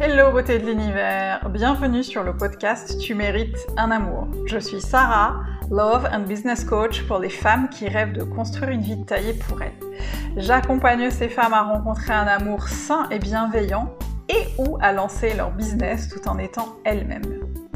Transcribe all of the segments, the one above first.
Hello beauté de l'univers, bienvenue sur le podcast Tu mérites un amour. Je suis Sarah, Love and Business Coach pour les femmes qui rêvent de construire une vie taillée pour elles. J'accompagne ces femmes à rencontrer un amour sain et bienveillant et ou à lancer leur business tout en étant elles-mêmes.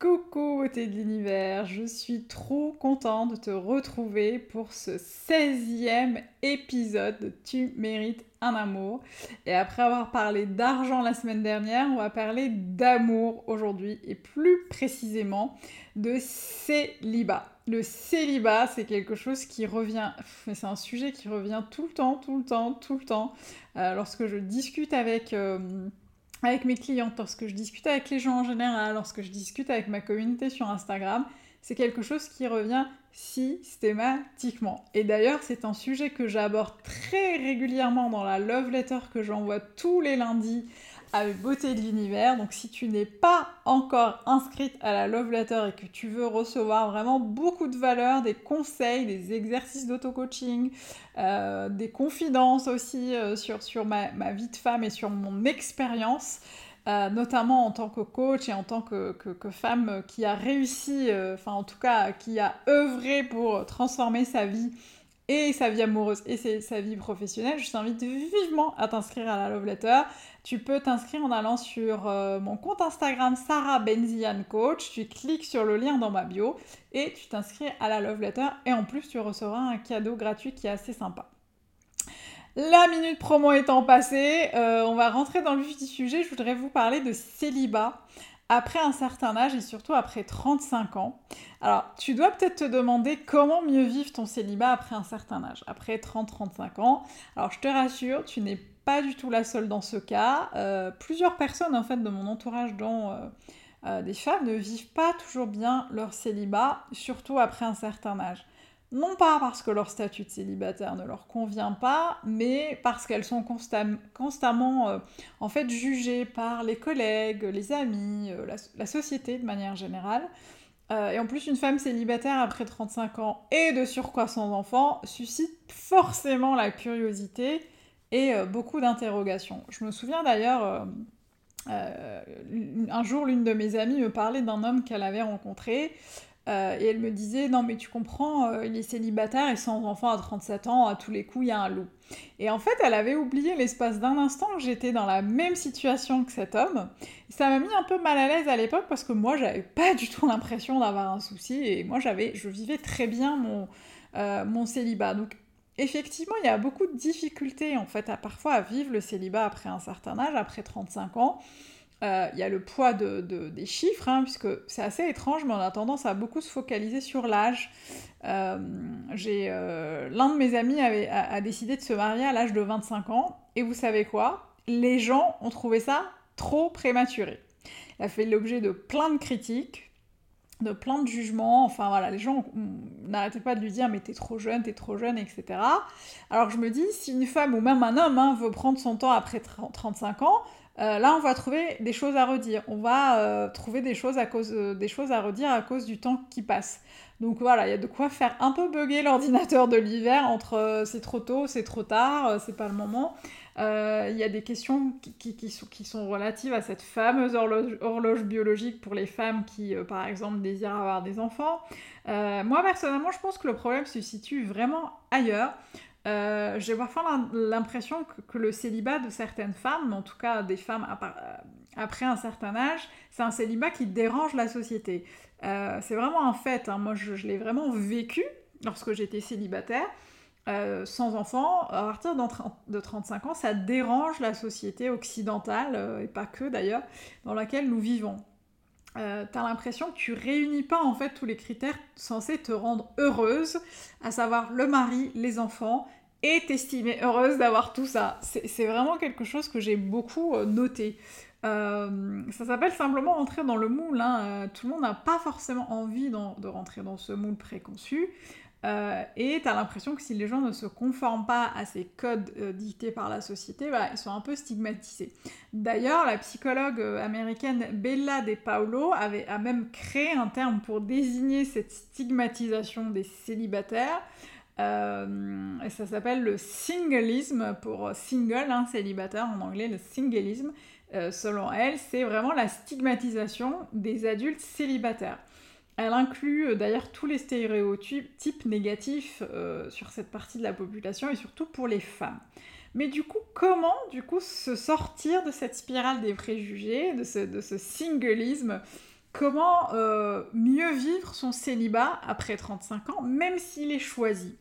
Coucou beauté de l'univers, je suis trop contente de te retrouver pour ce 16e épisode de Tu mérites un amour. Et après avoir parlé d'argent la semaine dernière, on va parler d'amour aujourd'hui et plus précisément de célibat. Le célibat, c'est quelque chose qui revient, c'est un sujet qui revient tout le temps, tout le temps, tout le temps. Euh, lorsque je discute avec... Euh, avec mes clientes, lorsque je discute avec les gens en général, lorsque je discute avec ma communauté sur Instagram, c'est quelque chose qui revient systématiquement. Et d'ailleurs, c'est un sujet que j'aborde très régulièrement dans la love letter que j'envoie tous les lundis avec Beauté de l'univers. Donc si tu n'es pas encore inscrite à la Love Letter et que tu veux recevoir vraiment beaucoup de valeur, des conseils, des exercices d'auto-coaching, euh, des confidences aussi euh, sur, sur ma, vie de femme et sur mon expérience, euh, notamment en tant que coach et en tant que, que femme qui a réussi, enfin en tout cas qui a œuvré pour transformer sa vie et sa vie amoureuse et sa vie professionnelle, je t'invite vivement à t'inscrire à la Love Letter. Tu peux t'inscrire en allant sur euh, mon compte Instagram Sarah Benzian Coach. Tu cliques sur le lien dans ma bio et tu t'inscris à la Love Letter. Et en plus, tu recevras un cadeau gratuit qui est assez sympa. La minute promo étant passée, euh, on va rentrer dans le vif du sujet. Je voudrais vous parler de célibat après un certain âge et surtout après 35 ans. Alors, tu dois peut-être te demander comment mieux vivre ton célibat après un certain âge, après 30-35 ans. Alors, je te rassure, tu n'es pas du tout la seule dans ce cas. Euh, plusieurs personnes, en fait, de mon entourage, dont euh, euh, des femmes, ne vivent pas toujours bien leur célibat, surtout après un certain âge. Non pas parce que leur statut de célibataire ne leur convient pas, mais parce qu'elles sont constamment euh, en fait jugées par les collègues, les amis, euh, la, société de manière générale. Euh, et en plus, une femme célibataire après 35 ans et de surcroît sans enfant suscite forcément la curiosité et beaucoup d'interrogations. Je me souviens d'ailleurs, un jour, l'une de mes amies me parlait d'un homme qu'elle avait rencontré. Euh, et elle me disait Non, mais tu comprends, euh, il est célibataire et sans enfant à 37 ans, à tous les coups, il y a un loup. Et en fait, elle avait oublié l'espace d'un instant que j'étais dans la même situation que cet homme. ça m'a mis un peu mal à l'aise à l'époque parce que moi, j'avais pas du tout l'impression d'avoir un souci et moi, j'avais, je vivais très bien mon, euh, mon célibat. Donc, effectivement, il y a beaucoup de difficultés en fait à parfois à vivre le célibat après un certain âge, après 35 ans. Euh, il y a le poids de, des chiffres, hein, puisque c'est assez étrange, mais on a tendance à beaucoup se focaliser sur l'âge. Euh, euh, l'un de mes amis avait, a, décidé de se marier à l'âge de 25 ans, et vous savez quoi? Les gens ont trouvé ça trop prématuré. Il a fait l'objet de plein de critiques, de plein de jugements, enfin voilà, les gens n'arrêtaient pas de lui dire mais t'es trop jeune, t'es trop jeune, etc. Alors je me dis, si une femme ou même un homme hein, veut prendre son temps après 35 ans, euh, là, on va trouver des choses à redire. On va euh, trouver des choses, à cause, euh, des choses à redire à cause du temps qui passe. Donc voilà, il y a de quoi faire un peu bugger l'ordinateur de l'hiver entre c'est trop tôt, c'est trop tard, c'est pas le moment. Il y a des questions qui, sont, relatives à cette fameuse horloge, biologique pour les femmes qui, par exemple, désirent avoir des enfants. moi, personnellement, je pense que le problème se situe vraiment ailleurs. Euh, j'ai parfois l'impression que, le célibat de certaines femmes, en tout cas des femmes euh, après un certain âge, c'est un célibat qui dérange la société. Euh, c'est vraiment un fait, hein. moi je, l'ai vraiment vécu lorsque j'étais célibataire, sans enfant, à partir de 35 ans, ça dérange la société occidentale, et pas que d'ailleurs, dans laquelle nous vivons. Euh, t'as l'impression que tu réunis pas en fait tous les critères censés te rendre heureuse, à savoir le mari, les enfants, et t'estimer heureuse d'avoir tout ça. C'est vraiment quelque chose que j'ai beaucoup euh, noté. ça s'appelle simplement entrer dans le moule. Hein. tout le monde n'a pas forcément envie de rentrer dans ce moule préconçu. Euh, et tu as l'impression que si les gens ne se conforment pas à ces codes euh, dictés par la société, ils sont un peu stigmatisés. D'ailleurs, la psychologue euh, américaine Bella De Paulo avait, a même créé un terme pour désigner cette stigmatisation des célibataires. et ça s'appelle le singleisme, pour single, hein, célibataire en anglais, le singleisme. selon elle, c'est vraiment la stigmatisation des adultes célibataires. Elle inclut euh, d'ailleurs tous les stéréotypes négatifs euh, sur cette partie de la population et surtout pour les femmes. Mais du coup, comment se sortir de cette spirale des préjugés, de ce, singleisme? Comment euh, mieux vivre son célibat après 35 ans, même s'il est choisi?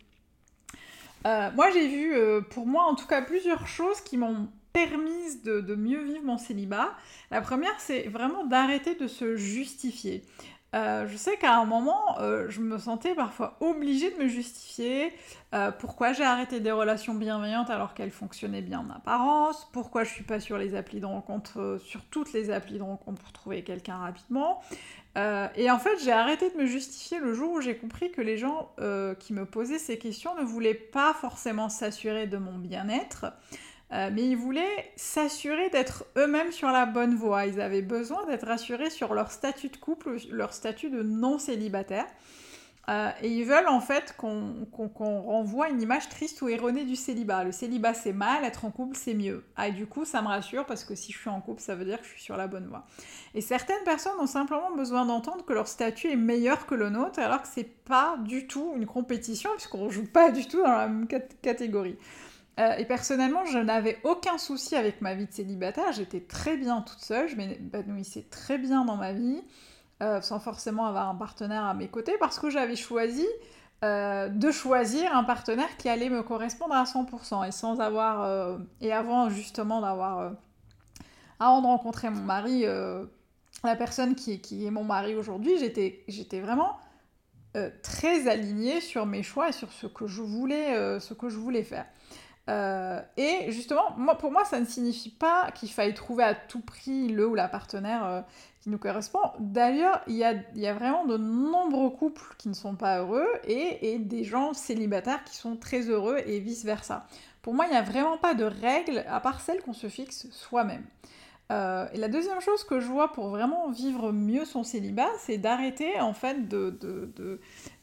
Moi, j'ai vu, pour moi en tout cas, plusieurs choses qui m'ont permis de, de, mieux vivre mon célibat. La première, c'est vraiment d'arrêter de se justifier. Euh, je sais qu'à un moment, euh, je me sentais parfois obligée de me justifier euh, pourquoi j'ai arrêté des relations bienveillantes alors qu'elles fonctionnaient bien en apparence, pourquoi je suis pas sur les applis de rencontre, sur toutes les applis de rencontre pour trouver quelqu'un rapidement. et en fait, j'ai arrêté de me justifier le jour où j'ai compris que les gens qui me posaient ces questions ne voulaient pas forcément s'assurer de mon bien-être. Euh, mais ils voulaient s'assurer d'être eux-mêmes sur la bonne voie. Ils avaient besoin d'être assurés sur leur statut de couple, leur statut de non-célibataire. Euh, et ils veulent en fait qu'on renvoie une image triste ou erronée du célibat. Le célibat c'est mal, être en couple c'est mieux. Ah, et du coup ça me rassure parce que si je suis en couple ça veut dire que je suis sur la bonne voie. Et certaines personnes ont simplement besoin d'entendre que leur statut est meilleur que le nôtre alors que c'est pas du tout une compétition puisqu'on joue pas du tout dans la même catégorie. Euh, et personnellement, je n'avais aucun souci avec ma vie de célibataire. J'étais très bien toute seule, je m'épanouissais très bien dans ma vie, euh, sans forcément avoir un partenaire à mes côtés, parce que j'avais choisi euh, de choisir un partenaire qui allait me correspondre à 100%, et sans avoir... et avant justement d'avoir... avant de rencontrer mon mari, la personne qui, qui, est mon mari aujourd'hui, j'étais vraiment... très alignée sur mes choix et sur ce que je voulais, ce que je voulais faire. Euh, et justement, pour moi, ça ne signifie pas qu'il faille trouver à tout prix le ou la partenaire euh, qui nous correspond. D'ailleurs, il y a, a, vraiment de nombreux couples qui ne sont pas heureux et, et des gens célibataires qui sont très heureux et vice-versa. Pour moi, il n'y a vraiment pas de règle à part celle qu'on se fixe soi-même. Euh, et la deuxième chose que je vois pour vraiment vivre mieux son célibat, c'est d'arrêter en fait de...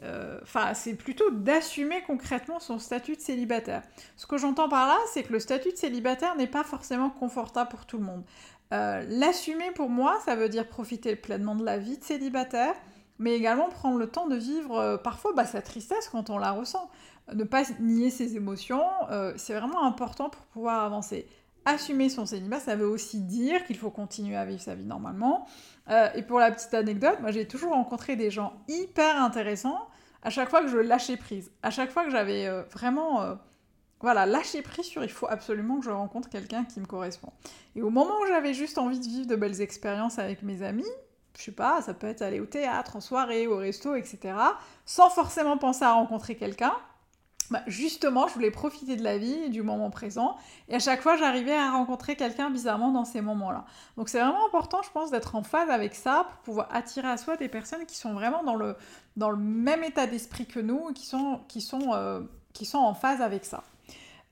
Euh, enfin, c'est plutôt d'assumer concrètement son statut de célibataire. Ce que j'entends par là, c'est que le statut de célibataire n'est pas forcément confortable pour tout le monde. Euh, l'assumer pour moi, ça veut dire profiter pleinement de la vie de célibataire, mais également prendre le temps de vivre parfois bah, sa tristesse quand on la ressent. Ne pas nier ses émotions, c'est vraiment important pour pouvoir avancer assumer son célibat, ça veut aussi dire qu'il faut continuer à vivre sa vie normalement. Euh, et pour la petite anecdote, moi j'ai toujours rencontré des gens hyper intéressants à chaque fois que je lâchais prise. À chaque fois que j'avais euh, vraiment euh, voilà, lâché prise sur il faut absolument que je rencontre quelqu'un qui me correspond. Et au moment où j'avais juste envie de vivre de belles expériences avec mes amis, je sais pas, ça peut être aller au théâtre, en soirée, au resto, etc., sans forcément penser à rencontrer quelqu'un, bah, justement, je voulais profiter de la vie, du moment présent, et à chaque fois, j'arrivais à rencontrer quelqu'un bizarrement dans ces moments-là. Donc c'est vraiment important, je pense, d'être en phase avec ça pour pouvoir attirer à soi des personnes qui sont vraiment dans le, même état d'esprit que nous, qui sont, euh, en phase avec ça.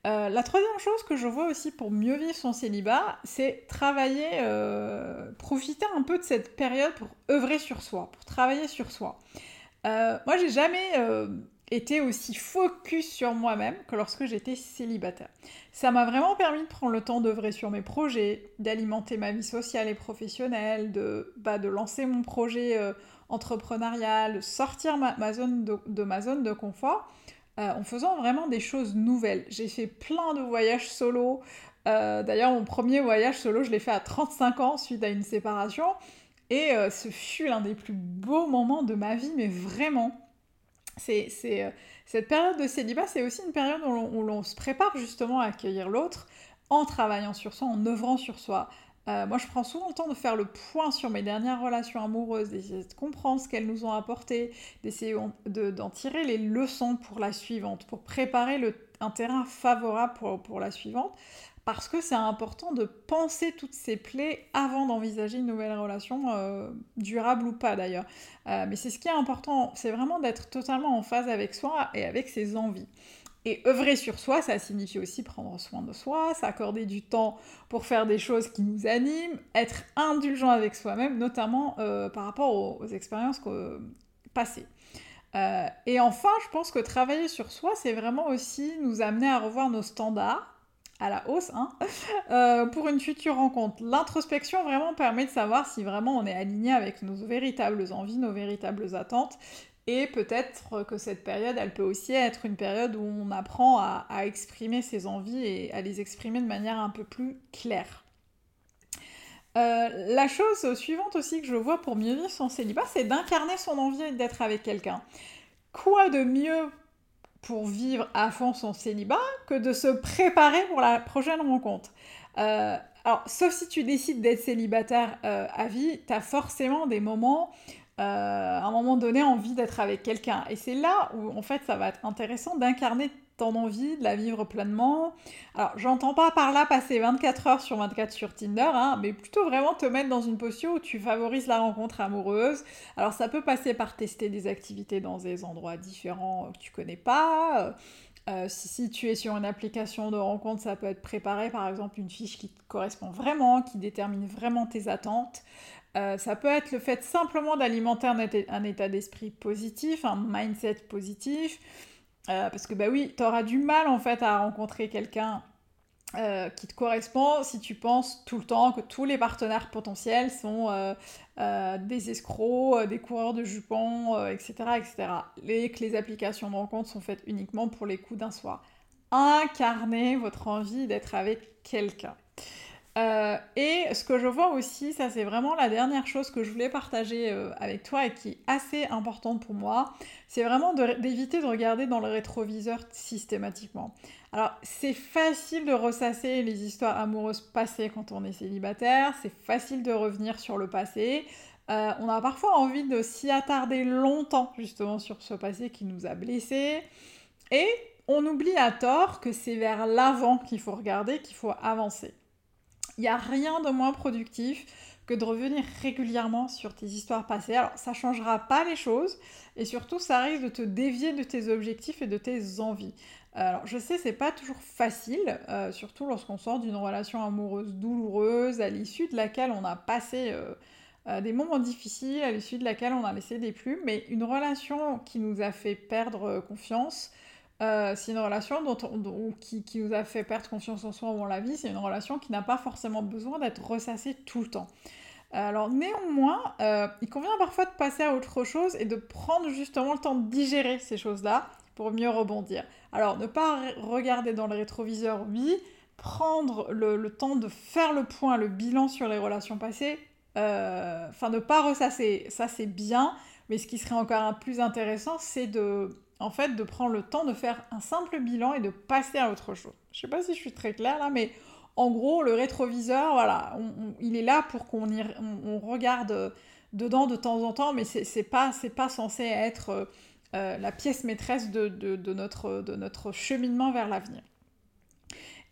Euh, la troisième chose que je vois aussi pour mieux vivre son célibat, c'est travailler, euh, profiter un peu de cette période pour œuvrer sur soi, pour travailler sur soi. moi, j'ai jamais était aussi focus sur moi-même que lorsque j'étais célibataire. Ça m'a vraiment permis de prendre le temps d'œuvrer sur mes projets, d'alimenter ma vie sociale et professionnelle, de, bah, lancer mon projet euh, entrepreneurial, sortir de, ma zone de confort euh, en faisant vraiment des choses nouvelles. J'ai fait plein de voyages solo. Euh, d'ailleurs, mon premier voyage solo, je l'ai fait à 35 ans suite à une séparation. Et ce fut l'un des plus beaux moments de ma vie, mais vraiment c'est, euh, cette période de célibat, c'est aussi une période où l'on, se prépare justement à accueillir l'autre en travaillant sur soi, en œuvrant sur soi. Euh, moi, je prends souvent le temps de faire le point sur mes dernières relations amoureuses, d'essayer de comprendre ce qu'elles nous ont apporté, d'essayer d'en tirer les leçons pour la suivante, pour préparer un terrain favorable pour, pour la suivante. Parce que c'est important de penser toutes ces plaies avant d'envisager une nouvelle relation, euh, durable ou pas d'ailleurs. Euh, mais c'est ce qui est important, c'est vraiment d'être totalement en phase avec soi et avec ses envies. Et œuvrer sur soi, ça signifie aussi prendre soin de soi, s'accorder du temps pour faire des choses qui nous animent, être indulgent avec soi-même, notamment euh, par rapport aux, expériences passées. Et enfin, je pense que travailler sur soi, c'est vraiment aussi nous amener à revoir nos standards à la hausse hein, euh, pour une future rencontre. L'introspection vraiment permet de savoir si vraiment on est aligné avec nos véritables envies, nos véritables attentes et peut-être que cette période, elle peut aussi être une période où on apprend à, exprimer ses envies et à les exprimer de manière un peu plus claire. Euh, la chose suivante aussi que je vois pour mieux vivre son célibat, c'est d'incarner son envie d'être avec quelqu'un. Quoi de mieux pour vivre à fond son célibat que de se préparer pour la prochaine rencontre euh, alors, sauf si tu décides d'être célibataire euh, à vie, tu as forcément des moments euh, à un moment donné envie d'être avec quelqu'un. Et c'est là où en fait ça va être intéressant d'incarner ton envie, de la vivre pleinement. Alors j'entends pas par là passer 24 heures sur 24 sur Tinder, hein, mais plutôt vraiment te mettre dans une posture où tu favorises la rencontre amoureuse. Alors ça peut passer par tester des activités dans des endroits différents que tu connais pas. Euh, si, si, tu es sur une application de rencontre, ça peut être préparer par exemple une fiche qui te correspond vraiment, qui détermine vraiment tes attentes. Euh, ça peut être le fait simplement d'alimenter un, état, d'esprit positif, un mindset positif. Euh, parce que bah oui, tu auras du mal en fait à rencontrer quelqu'un euh, qui te correspond si tu penses tout le temps que tous les partenaires potentiels sont des escrocs, des coureurs de jupons, etc., etc. Et que les applications de rencontre sont faites uniquement pour les coups d'un soir. Incarnez votre envie d'être avec quelqu'un. Euh, et ce que je vois aussi, ça c'est vraiment la dernière chose que je voulais partager euh, avec toi et qui est assez importante pour moi, c'est vraiment d'éviter de, regarder dans le rétroviseur systématiquement. Alors c'est facile de ressasser les histoires amoureuses passées quand on est célibataire, c'est facile de revenir sur le passé. Euh, on a parfois envie de s'y attarder longtemps justement sur ce passé qui nous a blessés. Et on oublie à tort que c'est vers l'avant qu'il faut regarder, qu'il faut avancer. Il n'y a rien de moins productif que de revenir régulièrement sur tes histoires passées. Alors ça changera pas les choses et surtout ça risque de te dévier de tes objectifs et de tes envies. Alors je sais c'est pas toujours facile, euh, surtout lorsqu'on sort d'une relation amoureuse douloureuse à l'issue de laquelle on a passé euh, euh, des moments difficiles, à l'issue de laquelle on a laissé des plumes, mais une relation qui nous a fait perdre confiance, euh, c'est une relation dont, qui, nous a fait perdre confiance en soi dans la vie, c'est une relation qui n'a pas forcément besoin d'être ressassée tout le temps. Alors néanmoins, euh, il convient parfois de passer à autre chose et de prendre justement le temps de digérer ces choses-là pour mieux rebondir. Alors ne pas regarder dans le rétroviseur, oui, prendre le, temps de faire le point, le bilan sur les relations passées, euh, enfin ne pas ressasser, ça c'est bien, mais ce qui serait encore plus intéressant, c'est de en fait, de prendre le temps de faire un simple bilan et de passer à autre chose. Je sais pas si je suis très claire là, mais en gros, le rétroviseur, voilà, il est là pour qu'on on, regarde dedans de temps en temps, mais c'est pas, pas censé être euh, la pièce maîtresse de, notre, de notre cheminement vers l'avenir.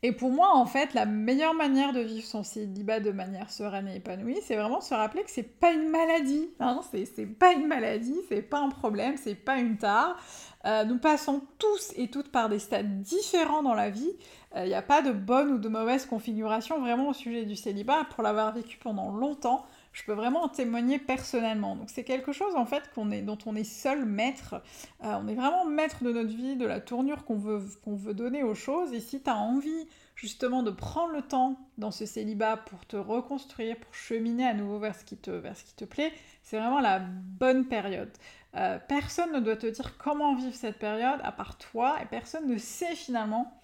Et pour moi, en fait, la meilleure manière de vivre son célibat de manière sereine et épanouie, c'est vraiment se rappeler que c'est pas une maladie. Hein, c'est pas une maladie, c'est pas un problème, c'est pas une tare. Euh, nous passons tous et toutes par des stades différents dans la vie. Il euh, n'y a pas de bonne ou de mauvaise configuration vraiment au sujet du célibat. Pour l'avoir vécu pendant longtemps, je peux vraiment en témoigner personnellement. Donc c'est quelque chose en fait dont on est seul maître. Euh, on est vraiment maître de notre vie, de la tournure qu'on veut, veut donner aux choses. Et si tu as envie justement de prendre le temps dans ce célibat pour te reconstruire, pour cheminer à nouveau vers ce qui te, vers ce qui te plaît, c'est vraiment la bonne période. Euh, personne ne doit te dire comment vivre cette période à part toi et personne ne sait finalement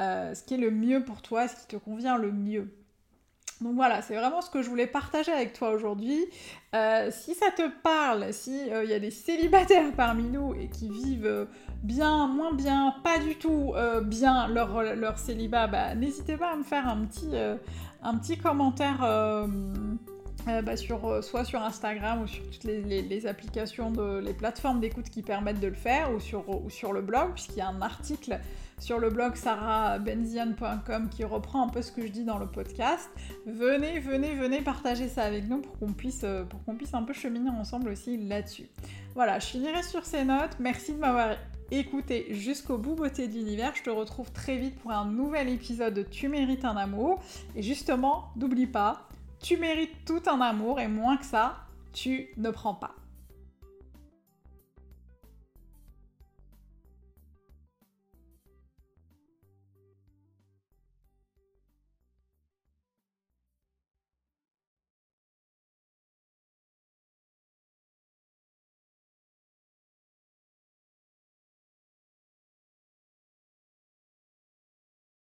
euh, ce qui est le mieux pour toi, ce qui te convient le mieux. Donc voilà, c'est vraiment ce que je voulais partager avec toi aujourd'hui. Euh, si ça te parle, s'il euh, y a des célibataires parmi nous et qui vivent bien, moins bien, pas du tout euh, bien leur, célibat, bah, n'hésitez pas à me faire un petit commentaire euh, bah, sur, euh, soit sur Instagram ou sur toutes les, applications, de, les plateformes d'écoute qui permettent de le faire, ou sur, le blog, puisqu'il y a un article sur le blog sarahbenzian.com qui reprend un peu ce que je dis dans le podcast. Venez, venez, venez partager ça avec nous pour qu'on puisse, euh, pour qu'on puisse un peu cheminer ensemble aussi là-dessus. Voilà, je finirai sur ces notes. Merci de m'avoir écouté jusqu'au bout beauté de l'univers. Je te retrouve très vite pour un nouvel épisode de Tu mérites un amour. Et justement, n'oublie pas, tu mérites tout un amour et moins que ça, tu ne prends pas.